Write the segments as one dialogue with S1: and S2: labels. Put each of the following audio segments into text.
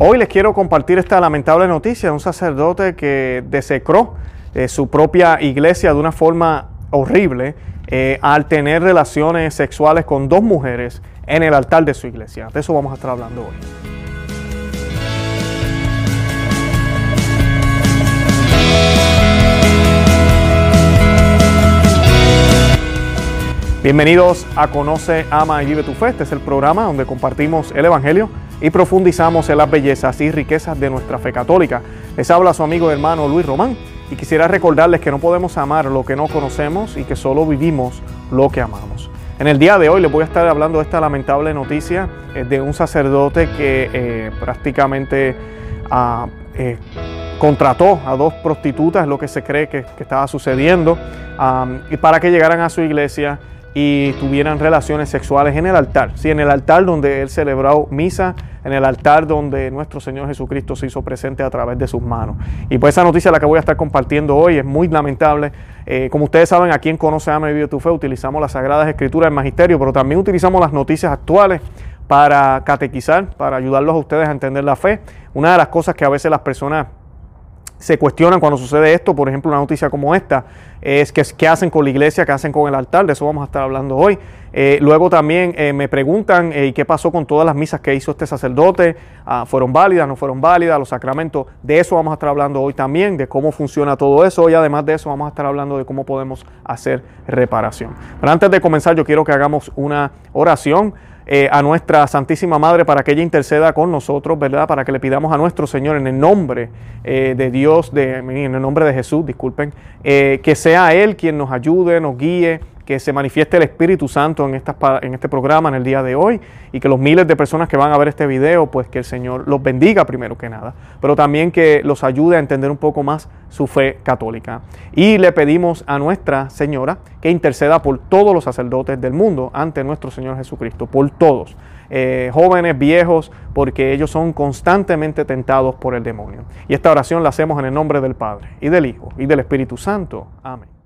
S1: Hoy les quiero compartir esta lamentable noticia de un sacerdote que desecró eh, su propia iglesia de una forma horrible eh, al tener relaciones sexuales con dos mujeres en el altar de su iglesia. De eso vamos a estar hablando hoy. Bienvenidos a Conoce, Ama y Vive tu Fe. Este es el programa donde compartimos el Evangelio y profundizamos en las bellezas y riquezas de nuestra fe católica. Les habla su amigo hermano Luis Román y quisiera recordarles que no podemos amar lo que no conocemos y que solo vivimos lo que amamos. En el día de hoy les voy a estar hablando de esta lamentable noticia eh, de un sacerdote que eh, prácticamente ah, eh, contrató a dos prostitutas, lo que se cree que, estaba sucediendo, y para que llegaran a su iglesia y tuvieran relaciones sexuales en el altar, sí, en el altar donde él celebró misa, en el altar donde nuestro Señor Jesucristo se hizo presente a través de sus manos. Y pues esa noticia la que voy a estar compartiendo hoy es muy lamentable. Eh, como ustedes saben, aquí en Conoce, Ama y Vive tu Fe utilizamos las Sagradas Escrituras del Magisterio, pero también utilizamos las noticias actuales para catequizar, para ayudarlos a ustedes a entender la fe. Una de las cosas que a veces las personas se cuestionan cuando sucede esto, por ejemplo, una noticia como esta, es que, qué hacen con la iglesia, qué hacen con el altar, de eso vamos a estar hablando hoy. Eh, luego también eh, me preguntan eh, qué pasó con todas las misas que hizo este sacerdote, ah, fueron válidas, no fueron válidas, los sacramentos, de eso vamos a estar hablando hoy también, de cómo funciona todo eso. Y además de eso vamos a estar hablando de cómo podemos hacer reparación. Pero antes de comenzar yo quiero que hagamos una oración. Eh, a nuestra Santísima Madre para que ella interceda con nosotros, ¿verdad? Para que le pidamos a nuestro Señor en el nombre eh, de Dios, de, en el nombre de Jesús, disculpen, eh, que sea Él quien nos ayude, nos guíe, que se manifieste el Espíritu Santo en, en este programa, en el día de hoy, y que los miles de personas que van a ver este video, pues que el Señor los bendiga primero que nada, pero también que los ayude a entender un poco más su fe católica. Y le pedimos a Nuestra Señora que interceda por todos los sacerdotes del mundo ante nuestro Señor Jesucristo, por todos. Eh, jóvenes, viejos, porque ellos son constantemente tentados por el demonio. Y esta oración la hacemos en el nombre del Padre, y del Hijo, y del Espíritu Santo. Amén.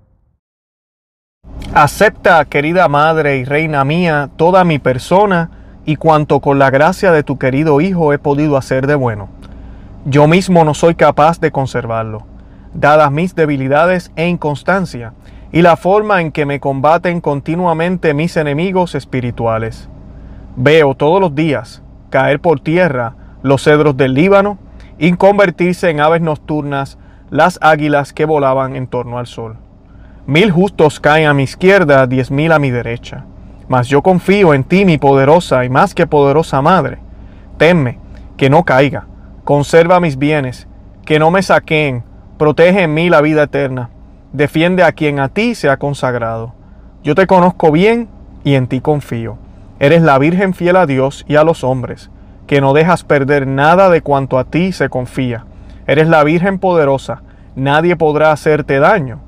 S1: Acepta, querida Madre y Reina mía, toda mi persona y cuanto con la gracia de tu querido Hijo he podido hacer de bueno. Yo mismo no soy capaz de conservarlo, dadas mis debilidades e inconstancia, y la forma en que me combaten continuamente mis enemigos espirituales. Veo todos los días caer por tierra los cedros del Líbano y convertirse en aves nocturnas las águilas que volaban en torno al sol. Mil justos caen a mi izquierda, diez mil a mi derecha. Mas yo confío en ti, mi poderosa y más que poderosa madre. Temme que no caiga. Conserva mis bienes, que no me saqueen. Protege en mí la vida eterna. Defiende a quien a ti se ha consagrado. Yo te conozco bien y en ti confío. Eres la Virgen fiel a Dios y a los hombres, que no dejas perder nada de cuanto a ti se confía. Eres la Virgen poderosa, nadie podrá hacerte daño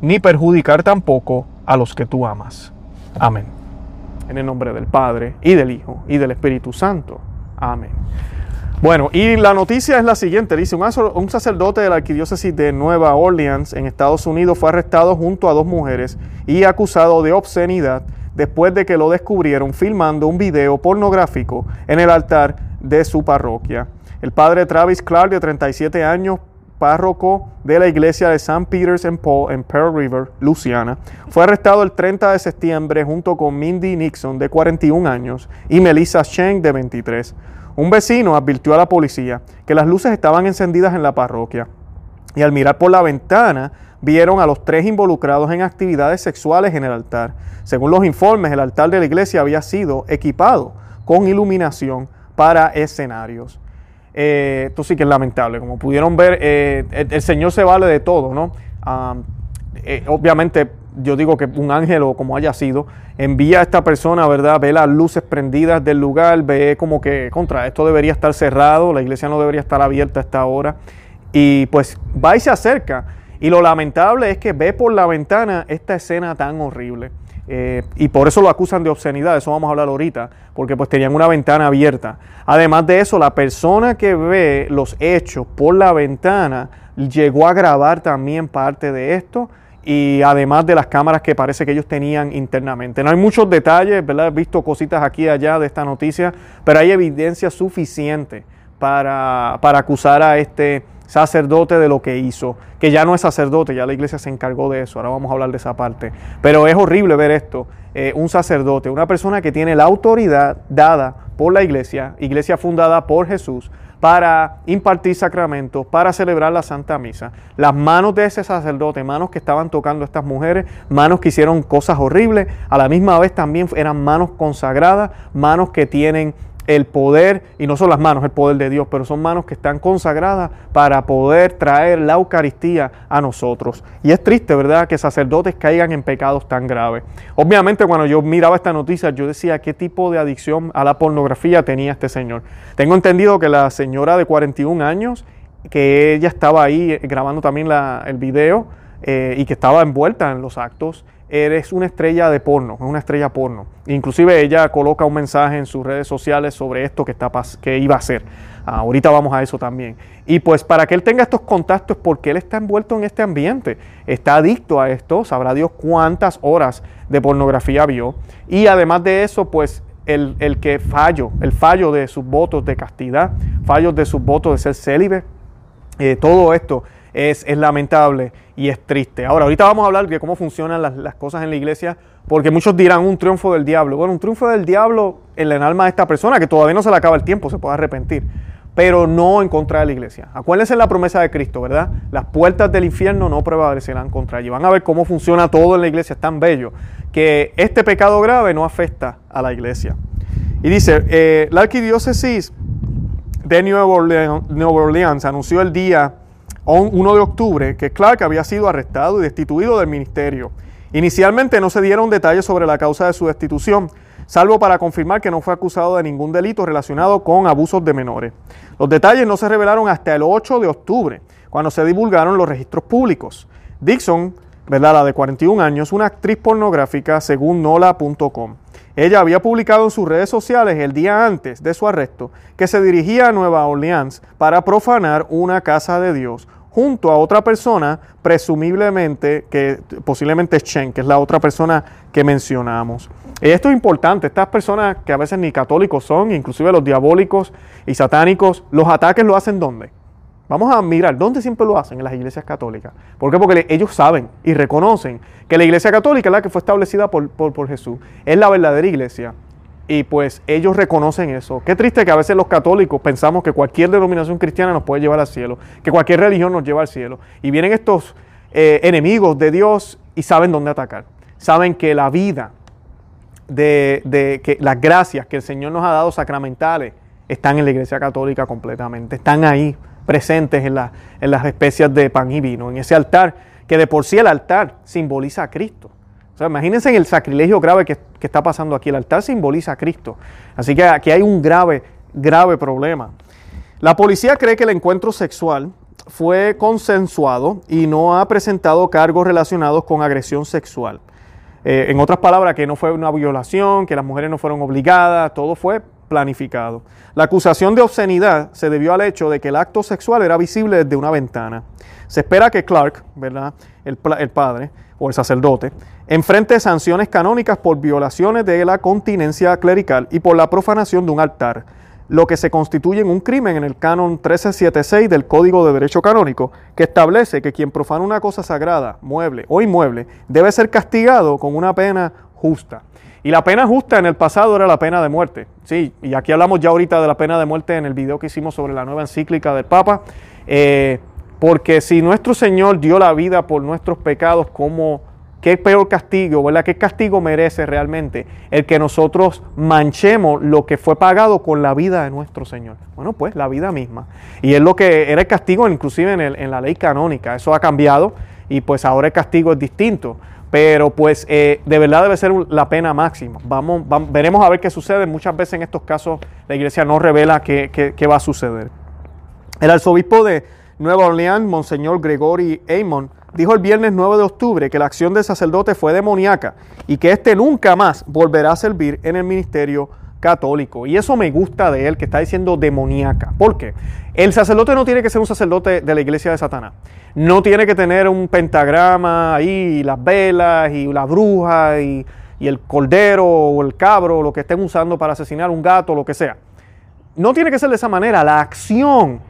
S1: ni perjudicar tampoco a los que tú amas. Amén. En el nombre del Padre, y del Hijo, y del Espíritu Santo. Amén. Bueno, y la noticia es la siguiente. Dice, un sacerdote de la arquidiócesis de Nueva Orleans en Estados Unidos fue arrestado junto a dos mujeres y acusado de obscenidad después de que lo descubrieron filmando un video pornográfico en el altar de su parroquia. El padre Travis Clark, de 37 años, párroco de la iglesia de St. Peter's and Paul en Pearl River, Louisiana, fue arrestado el 30 de septiembre junto con Mindy Nixon, de 41 años, y Melissa Cheng, de 23. Un vecino advirtió a la policía que las luces estaban encendidas en la parroquia y al mirar por la ventana vieron a los tres involucrados en actividades sexuales en el altar. Según los informes, el altar de la iglesia había sido equipado con iluminación para escenarios. Eh, esto sí que es lamentable. Como pudieron ver, eh, el, Señor se vale de todo, ¿no? Eh, obviamente, yo digo que un ángel o como haya sido, envía a esta persona, ¿verdad? Ve las luces prendidas del lugar, ve como que contra esto debería estar cerrado, la iglesia no debería estar abierta a esta hora. Y pues va y se acerca. Y lo lamentable es que ve por la ventana esta escena tan horrible. Eh, y por eso lo acusan de obscenidad, eso vamos a hablar ahorita, porque pues tenían una ventana abierta. Además de eso, la persona que ve los hechos por la ventana llegó a grabar también parte de esto y además de las cámaras que parece que ellos tenían internamente. No hay muchos detalles, ¿verdad? He visto cositas aquí y allá de esta noticia, pero hay evidencia suficiente para, para acusar a este sacerdote de lo que hizo, que ya no es sacerdote, ya la iglesia se encargó de eso, ahora vamos a hablar de esa parte. Pero es horrible ver esto, eh, un sacerdote, una persona que tiene la autoridad dada por la iglesia, iglesia fundada por Jesús, para impartir sacramentos, para celebrar la Santa Misa. Las manos de ese sacerdote, manos que estaban tocando a estas mujeres, manos que hicieron cosas horribles, a la misma vez también eran manos consagradas, manos que tienen el poder, y no son las manos, el poder de Dios, pero son manos que están consagradas para poder traer la Eucaristía a nosotros. Y es triste, ¿verdad?, que sacerdotes caigan en pecados tan graves. Obviamente cuando yo miraba esta noticia, yo decía, ¿qué tipo de adicción a la pornografía tenía este señor? Tengo entendido que la señora de 41 años, que ella estaba ahí grabando también el video eh, y que estaba envuelta en los actos, eres una estrella de porno, una estrella porno. Inclusive ella coloca un mensaje en sus redes sociales sobre esto que, está, que iba a hacer. Ah, ahorita vamos a eso también. Y pues para que él tenga estos contactos, porque él está envuelto en este ambiente, está adicto a esto, sabrá Dios cuántas horas de pornografía vio. Y además de eso, pues el, el que fallo, el fallo de sus votos de castidad, fallos de sus votos de ser célibe, eh, todo esto es, lamentable y es triste. Ahora, ahorita vamos a hablar de cómo funcionan las, cosas en la iglesia, porque muchos dirán un triunfo del diablo. Bueno, un triunfo del diablo en el alma de esta persona, que todavía no se le acaba el tiempo, se puede arrepentir, pero no en contra de la iglesia. Acuérdense la promesa de Cristo, ¿verdad? Las puertas del infierno no prevalecerán contra ella. Van a ver cómo funciona todo en la iglesia, es tan bello, que este pecado grave no afecta a la iglesia. Y dice, eh, la arquidiócesis de Nueva Orleans anunció el día 1 de octubre que Clark había sido arrestado y destituido del ministerio. Inicialmente no se dieron detalles sobre la causa de su destitución, salvo para confirmar que no fue acusado de ningún delito relacionado con abusos de menores. Los detalles no se revelaron hasta el 8 de octubre, cuando se divulgaron los registros públicos. Dixon, ¿verdad? la de 41 años, una actriz pornográfica según nola.com. Ella había publicado en sus redes sociales el día antes de su arresto que se dirigía a Nueva Orleans para profanar una casa de Dios junto a otra persona, presumiblemente, que posiblemente es Chen, que es la otra persona que mencionamos. Esto es importante, estas personas que a veces ni católicos son, inclusive los diabólicos y satánicos, los ataques lo hacen ¿dónde? Vamos a mirar, ¿dónde siempre lo hacen? En las iglesias católicas. ¿Por qué? Porque ellos saben y reconocen que la iglesia católica es la que fue establecida por, por Jesús, es la verdadera iglesia y pues ellos reconocen eso. Qué triste que a veces los católicos pensamos que cualquier denominación cristiana nos puede llevar al cielo, que cualquier religión nos lleva al cielo. Y vienen estos eh, enemigos de Dios y saben dónde atacar. Saben que la vida, de, que las gracias que el Señor nos ha dado sacramentales están en la iglesia católica completamente. Están ahí presentes en, en las especias de pan y vino, en ese altar, que de por sí el altar simboliza a Cristo imagínense en el sacrilegio grave que, está pasando aquí. El altar simboliza a Cristo. Así que aquí hay un grave, grave problema. La policía cree que el encuentro sexual fue consensuado y no ha presentado cargos relacionados con agresión sexual. Eh, en otras palabras, que no fue una violación, que las mujeres no fueron obligadas, todo fue planificado. La acusación de obscenidad se debió al hecho de que el acto sexual era visible desde una ventana. Se espera que Clark, ¿verdad? El padre, o el sacerdote, enfrente sanciones canónicas por violaciones de la continencia clerical y por la profanación de un altar, lo que se constituye en un crimen en el canon 1376 del Código de Derecho Canónico, que establece que quien profana una cosa sagrada, mueble o inmueble, debe ser castigado con una pena justa. Y la pena justa en el pasado era la pena de muerte. Sí, y aquí hablamos ya ahorita de la pena de muerte en el video que hicimos sobre la nueva encíclica del Papa. Eh, porque si nuestro Señor dio la vida por nuestros pecados, ¿cómo, ¿qué peor castigo, verdad? ¿Qué castigo merece realmente el que nosotros manchemos lo que fue pagado con la vida de nuestro Señor? Bueno, pues la vida misma. Y es lo que era el castigo inclusive en, la ley canónica. Eso ha cambiado y pues ahora el castigo es distinto. Pero pues eh, de verdad debe ser la pena máxima. Vamos, veremos a ver qué sucede. Muchas veces en estos casos la iglesia no revela qué va a suceder. El arzobispo de, Nueva Orleans, Monseñor Gregory Amon, dijo el viernes 9 de octubre que la acción del sacerdote fue demoníaca y que éste nunca más volverá a servir en el ministerio católico. Y eso me gusta de él, que está diciendo demoníaca. ¿Por qué? El sacerdote no tiene que ser un sacerdote de la iglesia de Satanás. No tiene que tener un pentagrama ahí, y las velas, y la bruja, y, el cordero, o el cabro, lo que estén usando para asesinar un gato, lo que sea. no tiene que ser de esa manera, la acción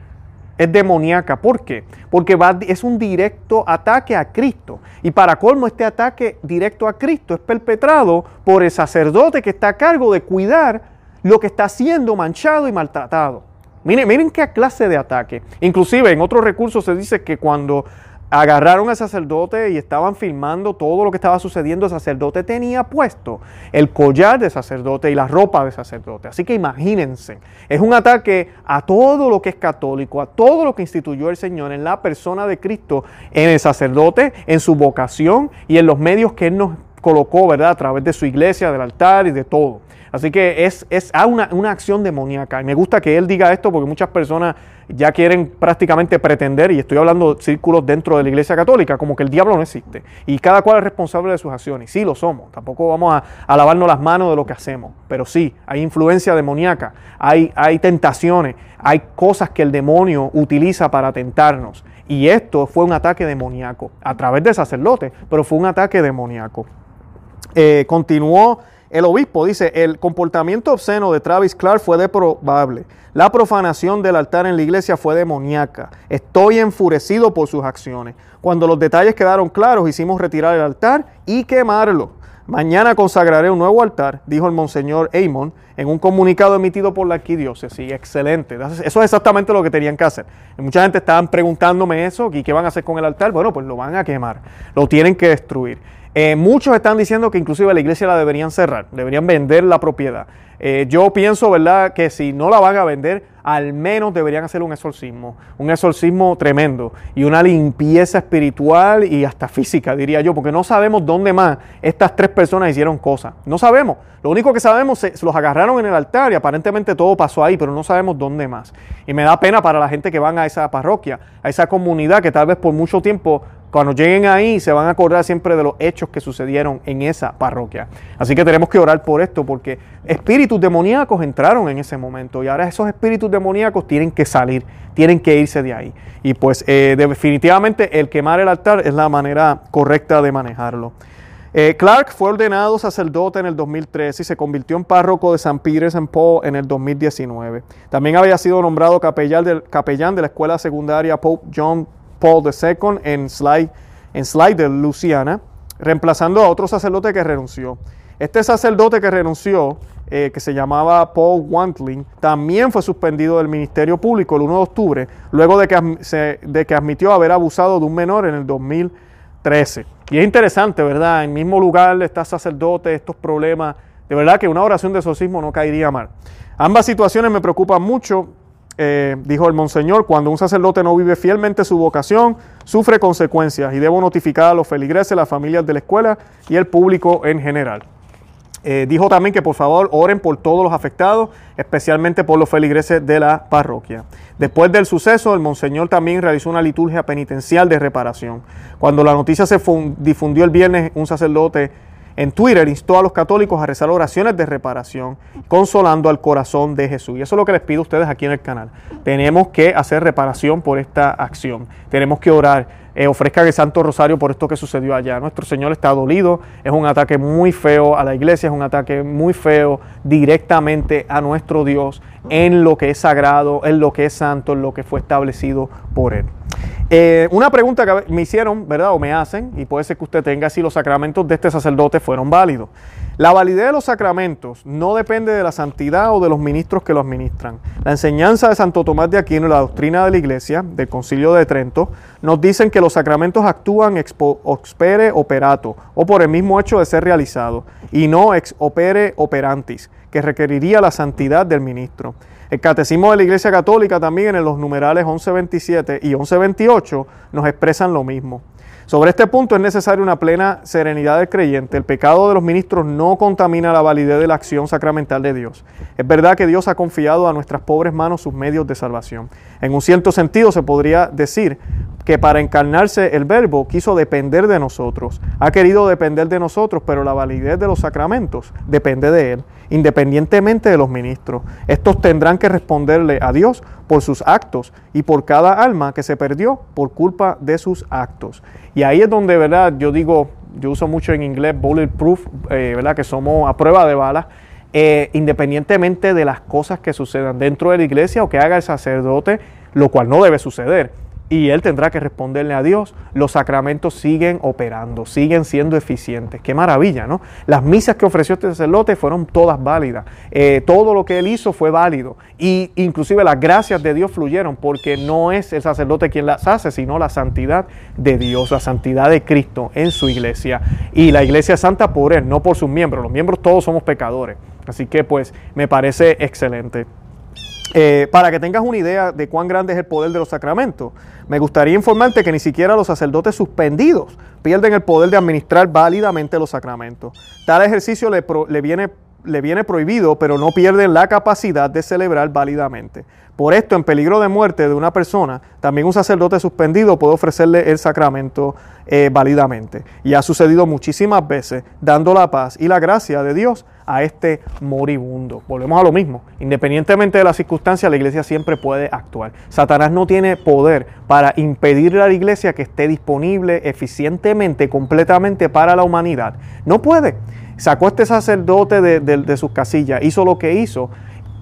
S1: es demoníaca. ¿Por qué? Porque es un directo ataque a Cristo. Y para colmo, este ataque directo a Cristo es perpetrado por el sacerdote que está a cargo de cuidar lo que está siendo manchado y maltratado. Miren, miren qué clase de ataque. Inclusive en otros recursos se dice que cuando agarraron al sacerdote y estaban filmando todo lo que estaba sucediendo, el sacerdote tenía puesto el collar de sacerdote y la ropa de sacerdote. Así que imagínense, es un ataque a todo lo que es católico, a todo lo que instituyó el Señor en la persona de Cristo, en el sacerdote, en su vocación y en los medios que Él nos colocó, ¿verdad? A través de su iglesia, del altar y de todo. Así que es, es una, una, acción demoníaca. Y me gusta que él diga esto porque muchas personas ya quieren prácticamente pretender, y estoy hablando de círculos dentro de la iglesia católica, como que el diablo no existe. Y cada cual es responsable de sus acciones. Sí lo somos. Tampoco vamos a, a lavarnos las manos de lo que hacemos. Pero sí, hay influencia demoníaca, hay, hay tentaciones, hay cosas que el demonio utiliza para tentarnos. Y esto fue un ataque demoníaco a través de sacerdotes, pero fue un ataque demoníaco. Eh, continuó el obispo, dice, el comportamiento obsceno de Travis Clark fue deprobable. La profanación del altar en la iglesia fue demoníaca. Estoy enfurecido por sus acciones. Cuando los detalles quedaron claros, hicimos retirar el altar y quemarlo. Mañana consagraré un nuevo altar, dijo el monseñor Amon en un comunicado emitido por la arquidiócesis. Excelente. Eso es exactamente lo que tenían que hacer. mucha gente estaban preguntándome eso, ¿y qué van a hacer con el altar? Bueno, pues lo van a quemar, lo tienen que destruir. Eh, muchos están diciendo que inclusive la iglesia la deberían cerrar, deberían vender la propiedad. Eh, yo pienso, ¿verdad?, que si no la van a vender, al menos deberían hacer un exorcismo, un exorcismo tremendo y una limpieza espiritual y hasta física, diría yo, porque no sabemos dónde más estas tres personas hicieron cosas. No sabemos. Lo único que sabemos es los agarraron en el altar y aparentemente todo pasó ahí, pero no sabemos dónde más. Y me da pena para la gente que van a esa parroquia, a esa comunidad que tal vez por mucho tiempo cuando lleguen ahí se van a acordar siempre de los hechos que sucedieron en esa parroquia. Así que tenemos que orar por esto porque espíritus demoníacos entraron en ese momento y ahora esos espíritus demoníacos tienen que salir, tienen que irse de ahí. Y pues eh, definitivamente el quemar el altar es la manera correcta de manejarlo. Eh, Clark fue ordenado sacerdote en el 2013 y se convirtió en párroco de San Peter St. Paul en el 2019. También había sido nombrado capellán capellán de la escuela secundaria Pope John Paul II en Slide, en Slide, Luciana, reemplazando a otro sacerdote que renunció. Este sacerdote que renunció, eh, que se llamaba Paul Wantling, también fue suspendido del ministerio público el 1 de octubre, luego de que, de que admitió haber abusado de un menor en el 2013. Y es interesante, ¿verdad? En el mismo lugar está sacerdote, estos problemas. De verdad que una oración de exorcismo no caería mal. Ambas situaciones me preocupan mucho eh, dijo el monseñor, cuando un sacerdote no vive fielmente su vocación, sufre consecuencias y debo notificar a los feligreses, las familias de la escuela y el público en general. Eh, dijo también que por favor oren por todos los afectados, especialmente por los feligreses de la parroquia. Después del suceso, el monseñor también realizó una liturgia penitencial de reparación. Cuando la noticia se difundió el viernes, un sacerdote en Twitter instó a los católicos a rezar oraciones de reparación, consolando al corazón de Jesús. Y eso es lo que les pido a ustedes aquí en el canal. Tenemos que hacer reparación por esta acción. Tenemos que orar. Eh, ofrezcan el Santo Rosario por esto que sucedió allá. Nuestro Señor está dolido. Es un ataque muy feo a la iglesia, es un ataque muy feo directamente a nuestro Dios en lo que es sagrado, en lo que es santo, en lo que fue establecido por Él. Eh, una pregunta que me hicieron, ¿verdad? O me hacen, y puede ser que usted tenga si los sacramentos de este sacerdote fueron válidos. La validez de los sacramentos no depende de la santidad o de los ministros que lo administran. La enseñanza de Santo Tomás de Aquino y la doctrina de la Iglesia, del Concilio de Trento, nos dicen que los sacramentos actúan ex opere operato, o por el mismo hecho de ser realizados, y no ex opere operantis, que requeriría la santidad del ministro. El Catecismo de la Iglesia Católica también en los numerales 1127 y 1128 nos expresan lo mismo. Sobre este punto es necesaria una plena serenidad del creyente. El pecado de los ministros no contamina la validez de la acción sacramental de Dios. Es verdad que Dios ha confiado a nuestras pobres manos sus medios de salvación. En un cierto sentido se podría decir que para encarnarse el verbo quiso depender de nosotros. Ha querido depender de nosotros, pero la validez de los sacramentos depende de Él independientemente de los ministros. Estos tendrán que responderle a Dios por sus actos y por cada alma que se perdió por culpa de sus actos. Y ahí es donde, ¿verdad? Yo digo, yo uso mucho en inglés bulletproof, eh, ¿verdad? Que somos a prueba de balas. eh, independientemente de las cosas que sucedan dentro de la iglesia o que haga el sacerdote, lo cual no debe suceder y él tendrá que responderle a Dios. Los sacramentos siguen operando, siguen siendo eficientes. Qué maravilla, ¿no? Las misas que ofreció este sacerdote fueron todas válidas. Eh, todo lo que él hizo fue válido. Y inclusive las gracias de Dios fluyeron porque no es el sacerdote quien las hace, sino la santidad de Dios, la santidad de Cristo en su iglesia. Y la iglesia es santa por él, no por sus miembros. Los miembros todos somos pecadores. Así que pues me parece excelente. Eh, para que tengas una idea de cuán grande es el poder de los sacramentos, me gustaría informarte que ni siquiera los sacerdotes suspendidos pierden el poder de administrar válidamente los sacramentos. Tal ejercicio le, viene, le viene prohibido, pero no pierden la capacidad de celebrar válidamente. Por esto, en peligro de muerte de una persona, también un sacerdote suspendido puede ofrecerle el sacramento eh, válidamente. Y ha sucedido muchísimas veces, dando la paz y la gracia de Dios a este moribundo. Volvemos a lo mismo. Independientemente de las circunstancias, la iglesia siempre puede actuar. Satanás no tiene poder para impedirle a la iglesia que esté disponible eficientemente, completamente para la humanidad. No puede. Sacó a este sacerdote de, de sus casillas, hizo lo que hizo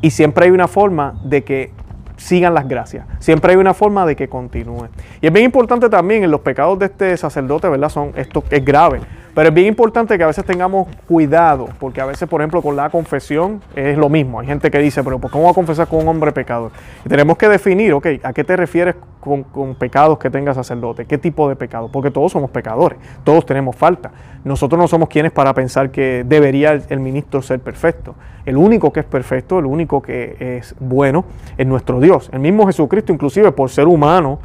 S1: y siempre hay una forma de que sigan las gracias. Siempre hay una forma de que continúe. Y es bien importante también en los pecados de este sacerdote, ¿verdad? Son, esto es grave. Pero es bien importante que a veces tengamos cuidado, porque a veces, por ejemplo, con la confesión es lo mismo. Hay gente que dice, pero ¿cómo va a confesar con un hombre pecador? Y tenemos que definir, ok, ¿a qué te refieres con, pecados que tenga sacerdote? ¿Qué tipo de pecado? Porque todos somos pecadores, todos tenemos falta. Nosotros no somos quienes para pensar que debería el, ministro ser perfecto. El único que es perfecto, el único que es bueno, es nuestro Dios. El mismo Jesucristo, inclusive por ser humano,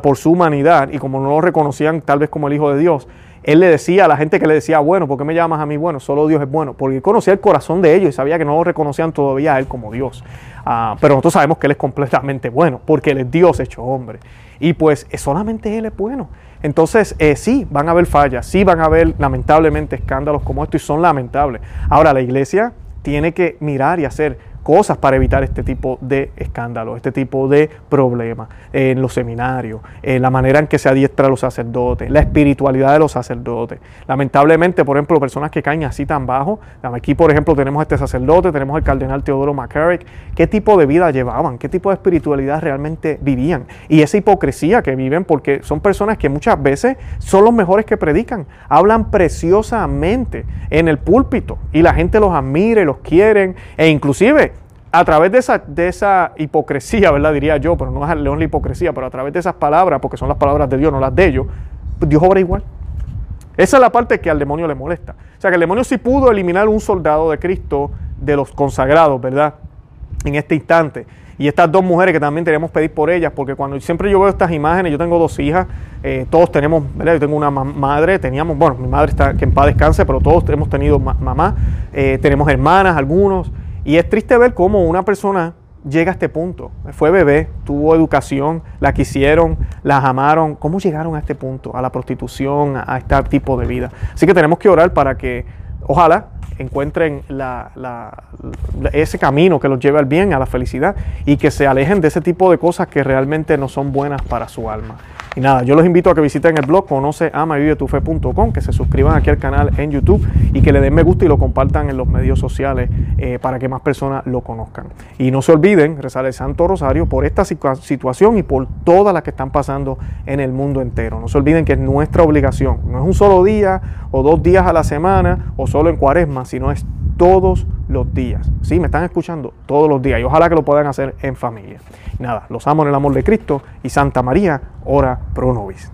S1: por su humanidad, y como no lo reconocían tal vez como el Hijo de Dios, él le decía a la gente que le decía, bueno, ¿por qué me llamas a mí? Bueno, solo Dios es bueno, porque conocía el corazón de ellos y sabía que no lo reconocían todavía a él como Dios. Ah, pero nosotros sabemos que él es completamente bueno, porque él es Dios hecho hombre. Y pues solamente él es bueno. Entonces, eh, sí, van a haber fallas, sí van a haber lamentablemente escándalos como estos y son lamentables. Ahora, la iglesia tiene que mirar y hacer cosas para evitar este tipo de escándalos, este tipo de problemas en los seminarios, en la manera en que se adiestra a los sacerdotes, la espiritualidad de los sacerdotes. Lamentablemente, por ejemplo, personas que caen así tan bajo, aquí por ejemplo tenemos a este sacerdote, tenemos al cardenal Teodoro McCarrick, qué tipo de vida llevaban, qué tipo de espiritualidad realmente vivían y esa hipocresía que viven porque son personas que muchas veces son los mejores que predican, hablan preciosamente en el púlpito y la gente los admira y los quieren e inclusive a través de esa, de esa hipocresía, ¿verdad? Diría yo, pero no es la hipocresía, pero a través de esas palabras, porque son las palabras de Dios, no las de ellos, Dios obra igual. Esa es la parte que al demonio le molesta. O sea, que el demonio sí pudo eliminar un soldado de Cristo de los consagrados, ¿verdad? En este instante. Y estas dos mujeres que también tenemos que pedir por ellas, porque cuando siempre yo veo estas imágenes, yo tengo dos hijas, eh, todos tenemos, ¿verdad? Yo tengo una madre, teníamos, bueno, mi madre está que en paz descanse, pero todos hemos tenido mamá, eh, tenemos hermanas, algunos. Y es triste ver cómo una persona llega a este punto. Fue bebé, tuvo educación, la quisieron, las amaron. ¿Cómo llegaron a este punto? A la prostitución, a este tipo de vida. Así que tenemos que orar para que, ojalá, encuentren ese camino que los lleve al bien, a la felicidad y que se alejen de ese tipo de cosas que realmente no son buenas para su alma. Y nada, yo los invito a que visiten el blog conoce que se suscriban aquí al canal en YouTube y que le den me gusta y lo compartan en los medios sociales eh, para que más personas lo conozcan. Y no se olviden rezar el Santo Rosario por esta situación y por todas las que están pasando en el mundo entero. No se olviden que es nuestra obligación. No es un solo día o dos días a la semana o solo en cuaresma, sino es todos los días. Sí, me están escuchando todos los días y ojalá que lo puedan hacer en familia. nada, los amo en el amor de Cristo y Santa María, ora pro nobis.